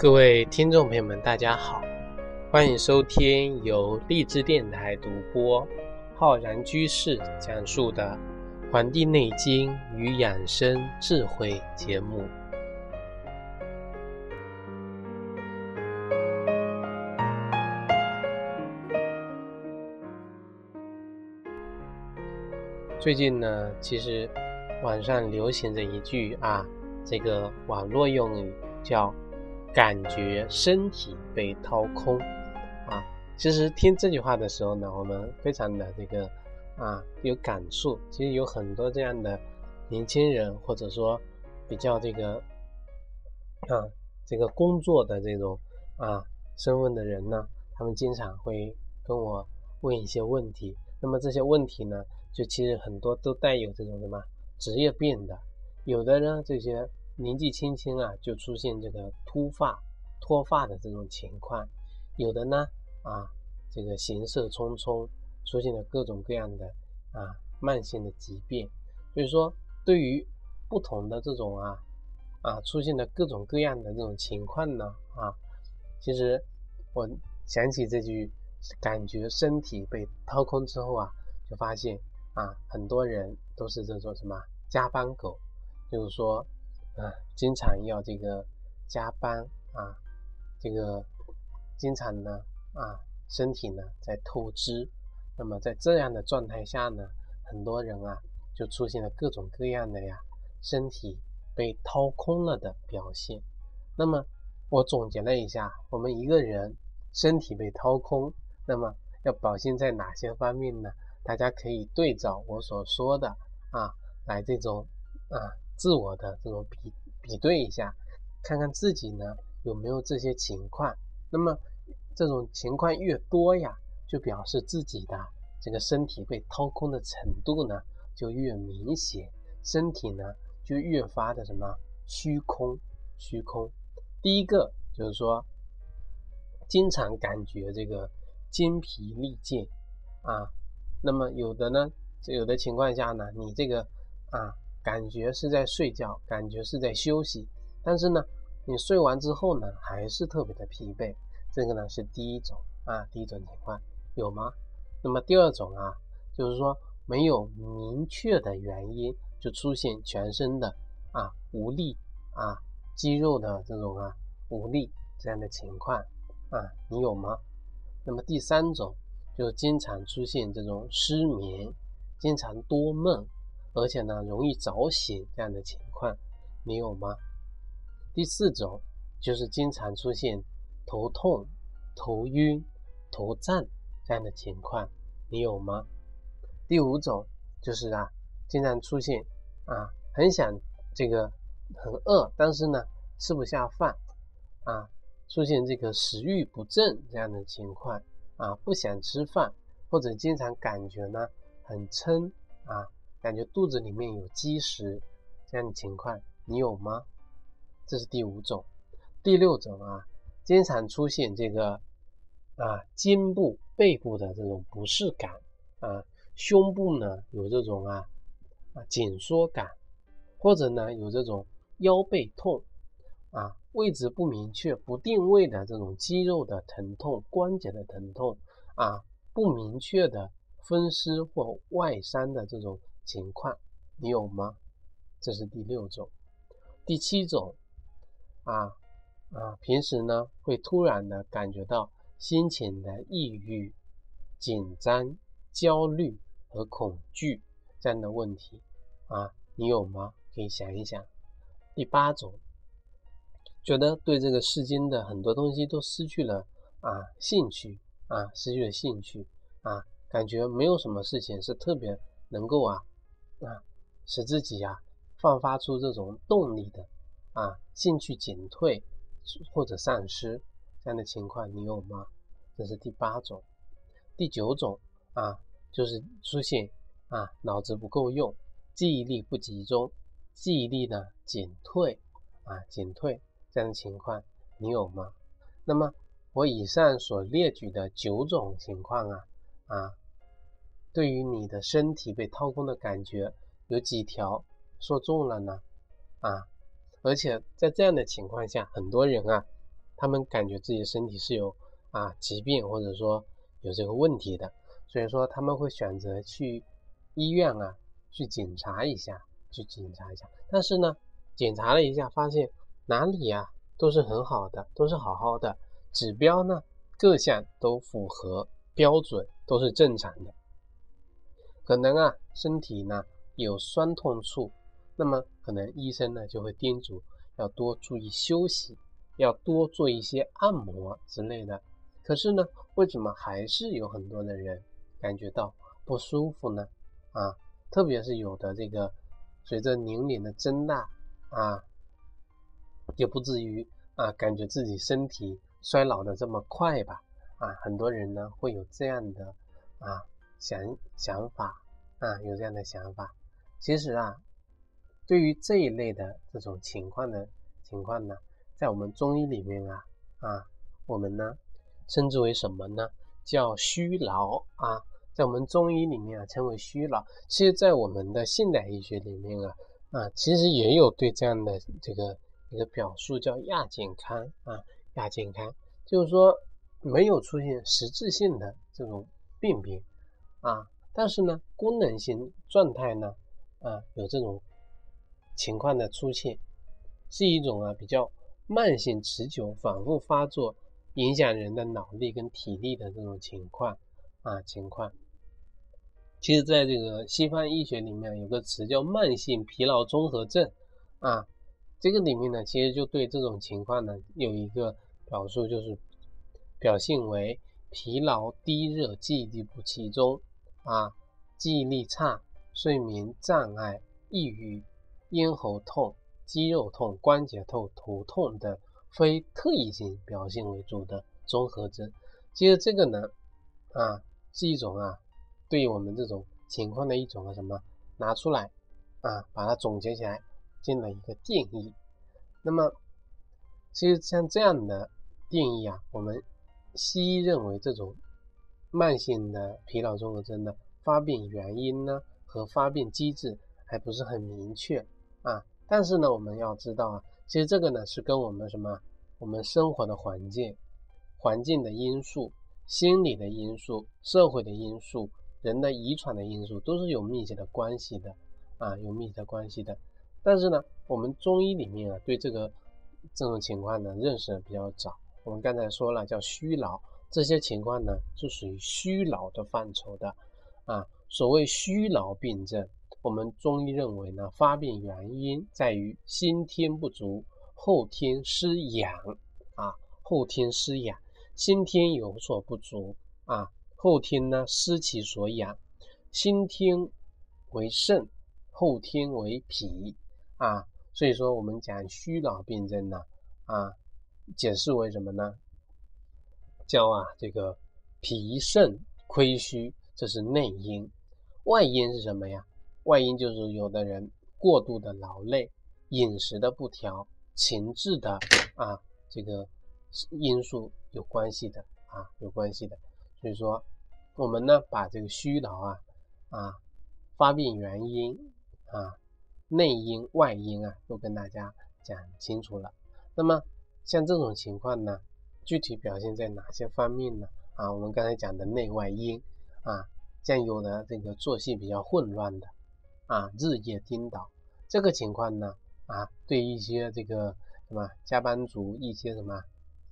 各位听众朋友们，大家好，欢迎收听由励志电台独播、浩然居士讲述的《黄帝内经与养生智慧》节目。最近呢，其实网上流行着一句啊，这个网络用语叫。感觉身体被掏空，啊，其实听这句话的时候呢，我们非常的这个啊有感触。其实有很多这样的年轻人，或者说比较这个啊这个工作的这种啊身份的人呢，他们经常会跟我问一些问题。那么这些问题呢，就其实很多都带有这种什么职业病的，有的呢这些。年纪轻轻啊，就出现这个秃发、脱发的这种情况，有的呢啊，这个行色匆匆，出现了各种各样的啊慢性的疾病。所以说，对于不同的这种啊啊出现的各种各样的这种情况呢啊，其实我想起这句，感觉身体被掏空之后啊，就发现啊，很多人都是这种什么加班狗，就是说。啊，经常要这个加班啊，这个经常呢啊，身体呢在透支。那么在这样的状态下呢，很多人啊就出现了各种各样的呀身体被掏空了的表现。那么我总结了一下，我们一个人身体被掏空，那么要表现在哪些方面呢？大家可以对照我所说的啊，来这种啊。自我的这种比比对一下，看看自己呢有没有这些情况。那么这种情况越多呀，就表示自己的这个身体被掏空的程度呢就越明显，身体呢就越发的什么虚空虚空。第一个就是说，经常感觉这个筋疲力尽啊。那么有的呢，有的情况下呢，你这个啊。感觉是在睡觉，感觉是在休息，但是呢，你睡完之后呢，还是特别的疲惫。这个呢是第一种啊，第一种情况有吗？那么第二种啊，就是说没有明确的原因就出现全身的啊无力啊肌肉的这种啊无力这样的情况啊，你有吗？那么第三种就经常出现这种失眠，经常多梦。而且呢，容易早醒这样的情况，你有吗？第四种就是经常出现头痛、头晕、头胀这样的情况，你有吗？第五种就是啊，经常出现啊，很想这个很饿，但是呢吃不下饭啊，出现这个食欲不振这样的情况啊，不想吃饭，或者经常感觉呢很撑啊。感觉肚子里面有积食这样的情况，你有吗？这是第五种。第六种啊，经常出现这个啊肩部、背部的这种不适感啊，胸部呢有这种啊啊紧缩感，或者呢有这种腰背痛啊，位置不明确、不定位的这种肌肉的疼痛、关节的疼痛啊，不明确的风湿或外伤的这种。情况你有吗？这是第六种，第七种啊啊，平时呢会突然的感觉到心情的抑郁、紧张、焦虑和恐惧这样的问题啊，你有吗？可以想一想。第八种，觉得对这个世间的很多东西都失去了啊兴趣啊，失去了兴趣啊，感觉没有什么事情是特别能够啊。啊，使自己啊放发出这种动力的啊，兴趣减退或者丧失这样的情况，你有吗？这是第八种。第九种啊，就是出现啊脑子不够用，记忆力不集中，记忆力呢减退啊减退这样的情况，你有吗？那么我以上所列举的九种情况啊啊。对于你的身体被掏空的感觉，有几条说中了呢？啊，而且在这样的情况下，很多人啊，他们感觉自己身体是有啊疾病或者说有这个问题的，所以说他们会选择去医院啊去检查一下，去检查一下。但是呢，检查了一下，发现哪里呀都是很好的，都是好好的，指标呢各项都符合标准，都是正常的。可能啊身体呢有酸痛处，那么可能医生呢就会叮嘱要多注意休息。要多做一些按摩之类的，可是呢，为什么还是有很多的人感觉到不舒服呢？啊，特别是有的这个随着年龄的增大啊，也不至于啊感觉自己身体衰老的这么快吧？啊，很多人呢会有这样的啊想想法啊，有这样的想法。其实啊，对于这一类的这种情况的情况呢。在我们中医里面啊啊，我们呢称之为什么呢？叫虚劳啊，在我们中医里面啊称为虚劳。其实，在我们的现代医学里面啊啊，其实也有对这样的这个一个表述，叫亚健康啊，亚健康，就是说没有出现实质性的这种病变啊，但是呢，功能性状态呢啊有这种情况的出现，是一种啊比较。慢性、持久、反复发作，影响人的脑力跟体力的这种情况啊情况，其实在这个西方医学里面有个词叫慢性疲劳综合症啊，这个里面呢，其实就对这种情况呢有一个表述，就是表现为疲劳、低热、记忆力不集中啊，记忆力差、睡眠障碍、抑郁、咽喉痛。肌肉痛、关节痛、头痛等非特异性表现为主的综合征。其实这个呢，啊，是一种啊，对于我们这种情况的一种什么拿出来啊，把它总结起来，进了一个定义。那么，其实像这样的定义啊，我们西医认为这种慢性的疲劳综合征的发病原因呢和发病机制还不是很明确啊。但是呢，我们要知道啊，其实这个呢是跟我们什么，我们生活的环境、环境的因素、心理的因素、社会的因素、人的遗传的因素都是有密切的关系的啊，有密切的关系的。但是呢，我们中医里面啊，对这个这种情况呢认识的比较早。我们刚才说了叫虚劳，这些情况呢是属于虚劳的范畴的啊。所谓虚劳病症。我们中医认为呢，发病原因在于先天不足，后天失养啊，后天失养，先天有所不足啊，后天呢失其所养，先天为肾，后天为脾啊，所以说我们讲虚劳病症呢啊，解释为什么呢？叫啊这个脾肾亏虚，这是内因，外因是什么呀？外因就是有的人过度的劳累、饮食的不调、情志的啊这个因素有关系的啊有关系的，所以说我们呢把这个虚劳啊啊发病原因啊内因外因啊都跟大家讲清楚了。那么像这种情况呢，具体表现在哪些方面呢？啊，我们刚才讲的内外因啊，像有的这个作息比较混乱的。啊，日夜颠倒这个情况呢，啊，对一些这个什么加班族，一些什么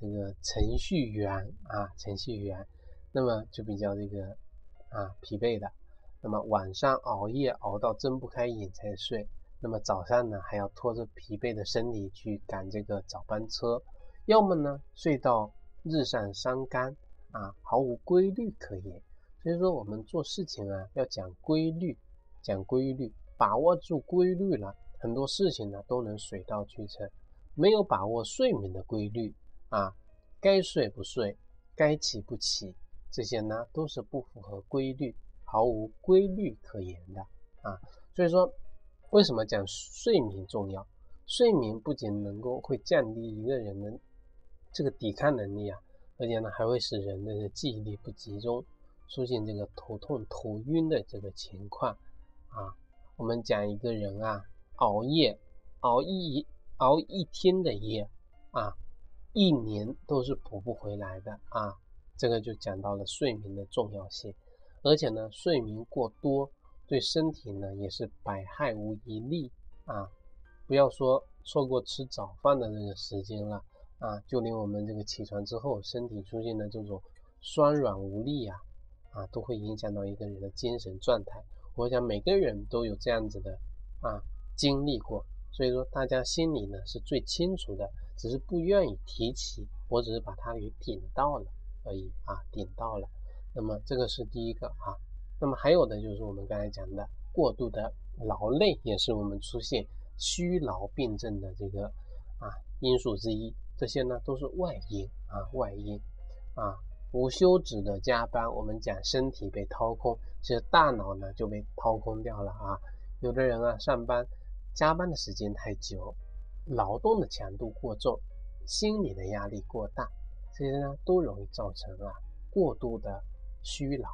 这个程序员啊，程序员，那么就比较这个啊疲惫的。那么晚上熬夜熬到睁不开眼才睡，那么早上呢还要拖着疲惫的身体去赶这个早班车，要么呢睡到日上三竿啊，毫无规律可言。所以说我们做事情啊要讲规律。讲规律，把握住规律了，很多事情呢都能水到渠成。没有把握睡眠的规律啊，该睡不睡，该起不起，这些呢都是不符合规律，毫无规律可言的啊。所以说，为什么讲睡眠重要？睡眠不仅能够会降低一个人的这个抵抗能力啊，而且呢还会使人的记忆力不集中，出现这个头痛、头晕的这个情况。啊，我们讲一个人啊，熬夜，熬一熬一天的夜，啊，一年都是补不回来的啊。这个就讲到了睡眠的重要性，而且呢，睡眠过多对身体呢也是百害无一利啊。不要说错过吃早饭的那个时间了啊，就连我们这个起床之后，身体出现的这种酸软无力啊，啊，都会影响到一个人的精神状态。我想每个人都有这样子的啊经历过，所以说大家心里呢是最清楚的，只是不愿意提起，我只是把它给顶到了。而已啊，顶到了，那么这个是第一个啊，那么还有的就是我们刚才讲的过度的劳累，也是我们出现虚劳病症的这个啊因素之一。这些呢都是外因啊，外因啊，无休止的加班，我们讲身体被掏空，其实大脑呢就被掏空掉了啊。有的人啊上班加班的时间太久，劳动的强度过重，心理的压力过大。这些呢都容易造成啊过度的虚劳。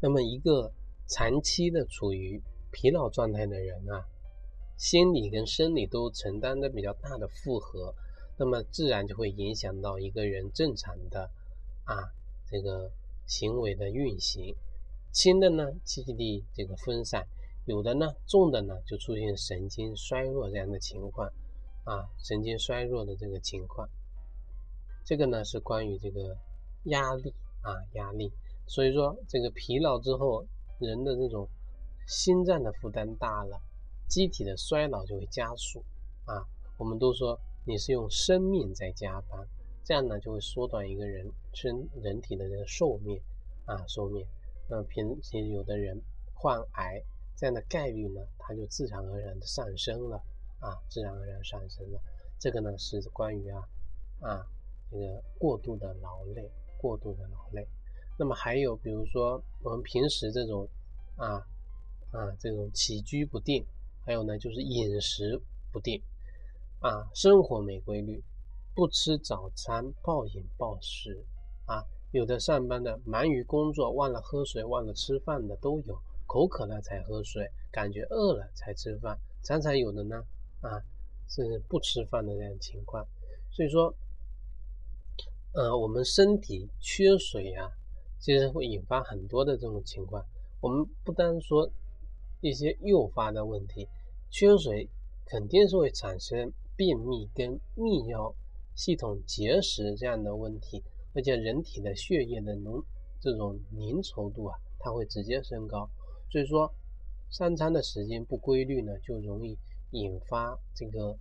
那么一个长期的处于疲劳状态的人啊，心理跟生理都承担着比较大的负荷，那么自然就会影响到一个人正常的啊这个行为的运行。轻的呢记忆力这个分散，有的呢重的呢就出现神经衰弱这样的情况啊神经衰弱的这个情况。这个呢是关于这个压力啊压力，所以说这个疲劳之后，人的这种心脏的负担大了，机体的衰老就会加速啊。我们都说你是用生命在加班，这样呢就会缩短一个人身人体的这个寿命啊寿命。那平时有的人患癌这样的概率呢，它就自然而然的上升了啊，自然而然上升了。这个呢是关于啊啊。这个过度的劳累，过度的劳累，那么还有比如说我们平时这种啊啊这种起居不定，还有呢就是饮食不定啊，生活没规律，不吃早餐，暴饮暴食啊，有的上班的忙于工作，忘了喝水，忘了吃饭的都有，口渴了才喝水，感觉饿了才吃饭，常常有的呢啊是不吃饭的这样情况，所以说。呃，我们身体缺水呀，其实会引发很多的这种情况。我们不单说一些诱发的问题，缺水肯定是会产生便秘跟泌尿系统结石这样的问题，而且人体的血液的浓这种粘稠度啊，它会直接升高。所以说，三餐的时间不规律呢，就容易引发这个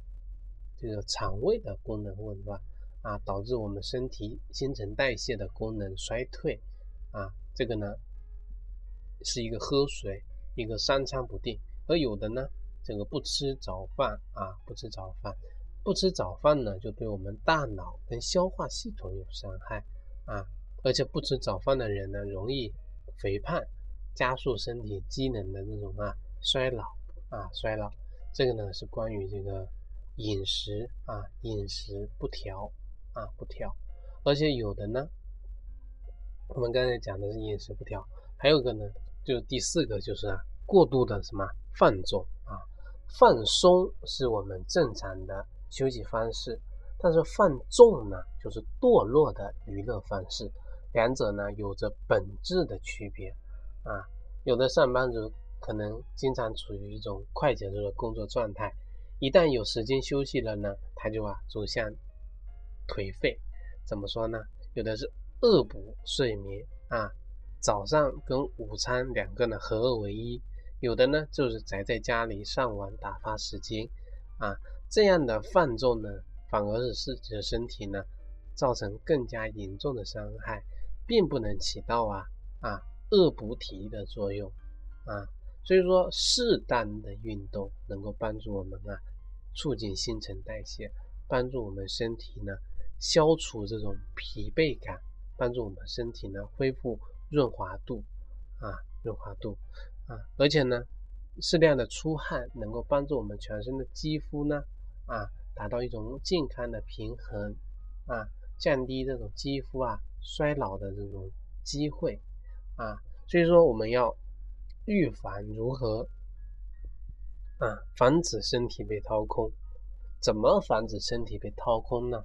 这个肠胃的功能紊乱。啊，导致我们身体新陈代谢的功能衰退，啊，这个呢是一个喝水，一个三餐不定，而有的呢，这个不吃早饭啊，不吃早饭，不吃早饭呢，就对我们大脑跟消化系统有伤害啊，而且不吃早饭的人呢，容易肥胖，加速身体机能的这种啊衰老啊衰老，这个呢是关于这个饮食啊饮食不调。啊，不调，而且有的呢，我们刚才讲的是饮食不调，还有个呢，就是第四个就是啊，过度的什么放纵，放松是我们正常的休息方式，但是放纵呢，就是堕落的娱乐方式，两者呢有着本质的区别啊。有的上班族可能经常处于一种快节奏的工作状态，一旦有时间休息了呢，他就啊走向。颓废，怎么说呢？有的是恶补睡眠啊，早上跟午餐两个呢合二为一；有的呢就是宅在家里上网打发时间啊。这样的放纵呢，反而是自己的身体呢造成更加严重的伤害，并不能起到啊啊恶补体力的作用啊。所以说，适当的运动能够帮助我们啊促进新陈代谢，帮助我们身体呢。消除这种疲惫感，帮助我们身体呢恢复润滑度啊，润滑度啊，而且呢，适量的出汗能够帮助我们全身的肌肤呢啊达到一种健康的平衡啊，降低这种肌肤啊衰老的这种机会啊，所以说我们要预防如何啊防止身体被掏空？怎么防止身体被掏空呢？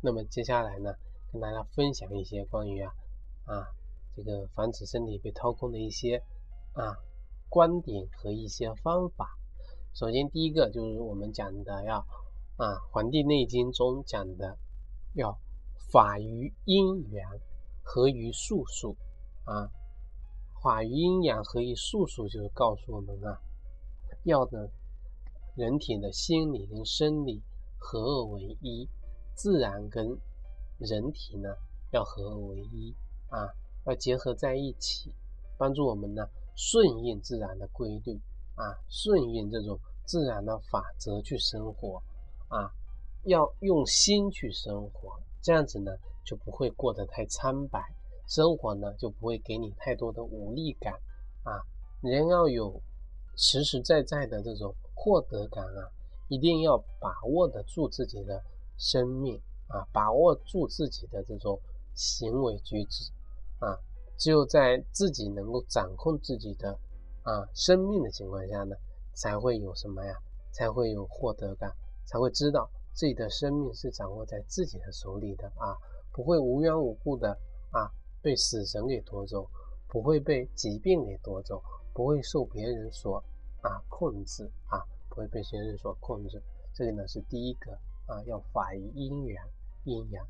那么接下来呢，跟大家分享一些关于啊啊这个防止身体被掏空的一些啊观点和一些方法。首先第一个就是我们讲的要啊《黄帝内经》中讲的要法于阴阳，合于术数啊。法于阴阳，合于术数，就是告诉我们啊，要的人体的心理跟生理合二为一，自然跟人体呢要合二为一啊，要结合在一起，帮助我们呢顺应自然的规律啊，顺应这种自然的法则去生活啊，要用心去生活，这样子呢就不会过得太苍白。生活呢就不会给你太多的无力感啊，人要有实实在在的这种获得感啊，一定要把握得住自己的生命啊，把握住自己的这种行为举止啊，只有在自己能够掌控自己的啊生命的情况下呢，才会有什么呀？才会有获得感，才会知道自己的生命是掌握在自己的手里的啊，不会无缘无故的啊。被死神给夺走，不会被疾病给夺走，不会受别人所啊控制啊，不会被别人所控制。这个呢是第一个啊，要法于阴阳，阴阳。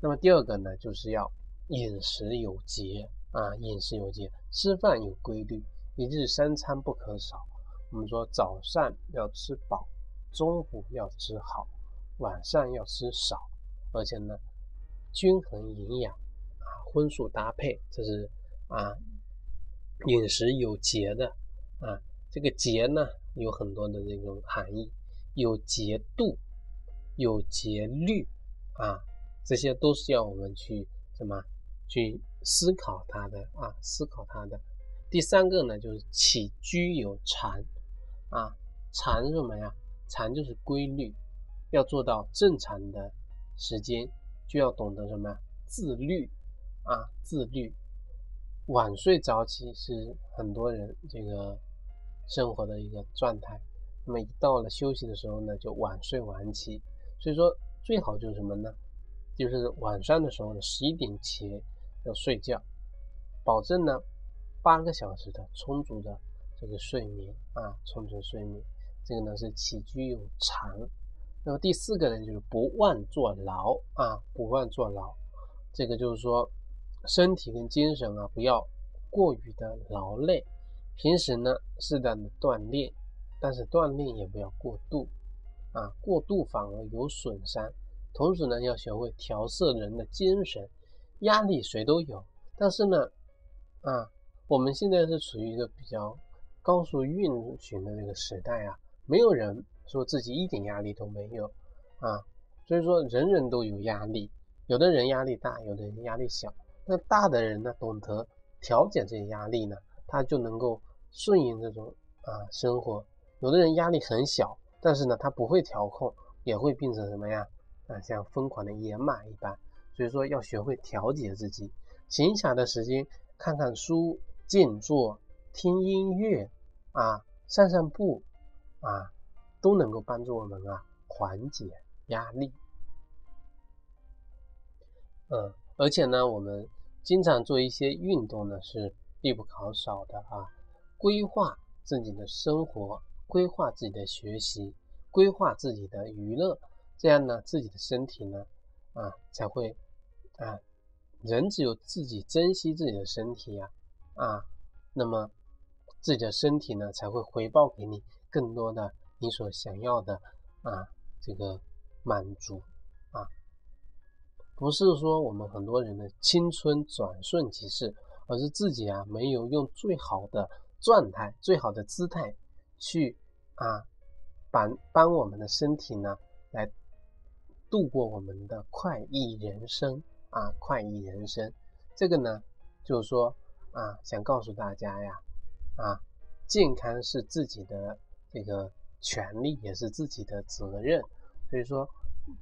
那么第二个呢，就是要饮食有节啊，饮食有节，吃饭有规律，一日三餐不可少。我们说早上要吃饱，中午要吃好，晚上要吃少，而且呢，均衡营养。啊荤素搭配，这是啊，饮食有节的啊。这个节呢，有很多的这种含义，有节度，有节律啊，这些都是要我们去什么去思考它的啊，思考它的。第三个呢，就是起居有常啊，常什么呀？常就是规律，要做到正常的时间，就要懂得什么呀自律。啊，自律，晚睡早起是很多人这个生活的一个状态。那么一到了休息的时候呢，就晚睡晚起。所以说最好就是什么呢？就是晚上的时候呢，十一点前要睡觉，保证呢八个小时的充足的这个睡眠啊，充足睡眠。这个呢是起居有常。那么第四个呢，就是不忘坐牢啊，不忘坐牢。这个就是说。身体跟精神啊，不要过于的劳累。平时呢，适当的锻炼，但是锻炼也不要过度啊，过度反而有损伤。同时呢，要学会调摄人的精神。压力谁都有，但是呢，啊，我们现在是处于一个比较高速运行的这个时代啊，没有人说自己一点压力都没有啊。所以说，人人都有压力，有的人压力大，有的人压力小。那大的人呢，懂得调节这些压力呢，他就能够顺应这种啊生活。有的人压力很小，但是呢，他不会调控，也会变成什么呀？啊，像疯狂的野马一般。所以说，要学会调节自己。闲暇的时间，看看书、静坐、听音乐啊、散散步啊，都能够帮助我们啊缓解压力。嗯，而且呢，我们。经常做一些运动呢，是必不可少的啊。规划自己的生活，规划自己的学习，规划自己的娱乐，这样呢，自己的身体呢，啊，才会啊。人只有自己珍惜自己的身体呀，啊，那么自己的身体呢，才会回报给你更多的你所想要的啊，这个满足啊。不是说我们很多人的青春转瞬即逝，而是自己啊没有用最好的状态、最好的姿态去啊帮帮我们的身体呢来度过我们的快意人生啊快意人生。这个呢就是说啊想告诉大家呀啊健康是自己的这个权利，也是自己的责任。所以说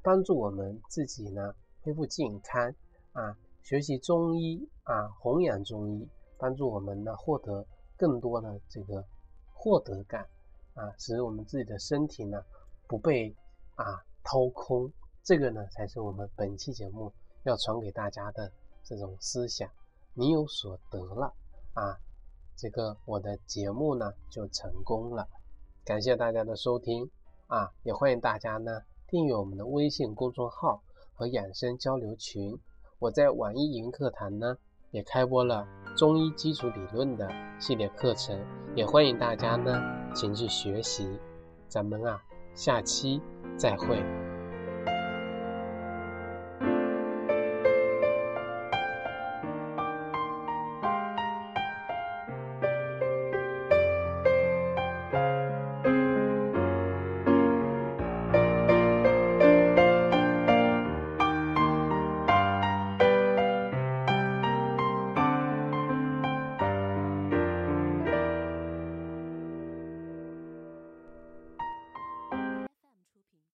帮助我们自己呢。恢复健康啊，学习中医啊，弘扬中医，帮助我们呢获得更多的这个获得感啊，使我们自己的身体呢不被啊掏空这个呢，才是我们本期节目要传给大家的这种思想。你有所得了啊，这个我的节目呢就成功了。感谢大家的收听啊，也欢迎大家呢订阅我们的微信公众号和养生交流群。我在网易云课堂呢也开播了中医基础理论的系列课程，也欢迎大家呢前去学习。咱们啊，下期再会。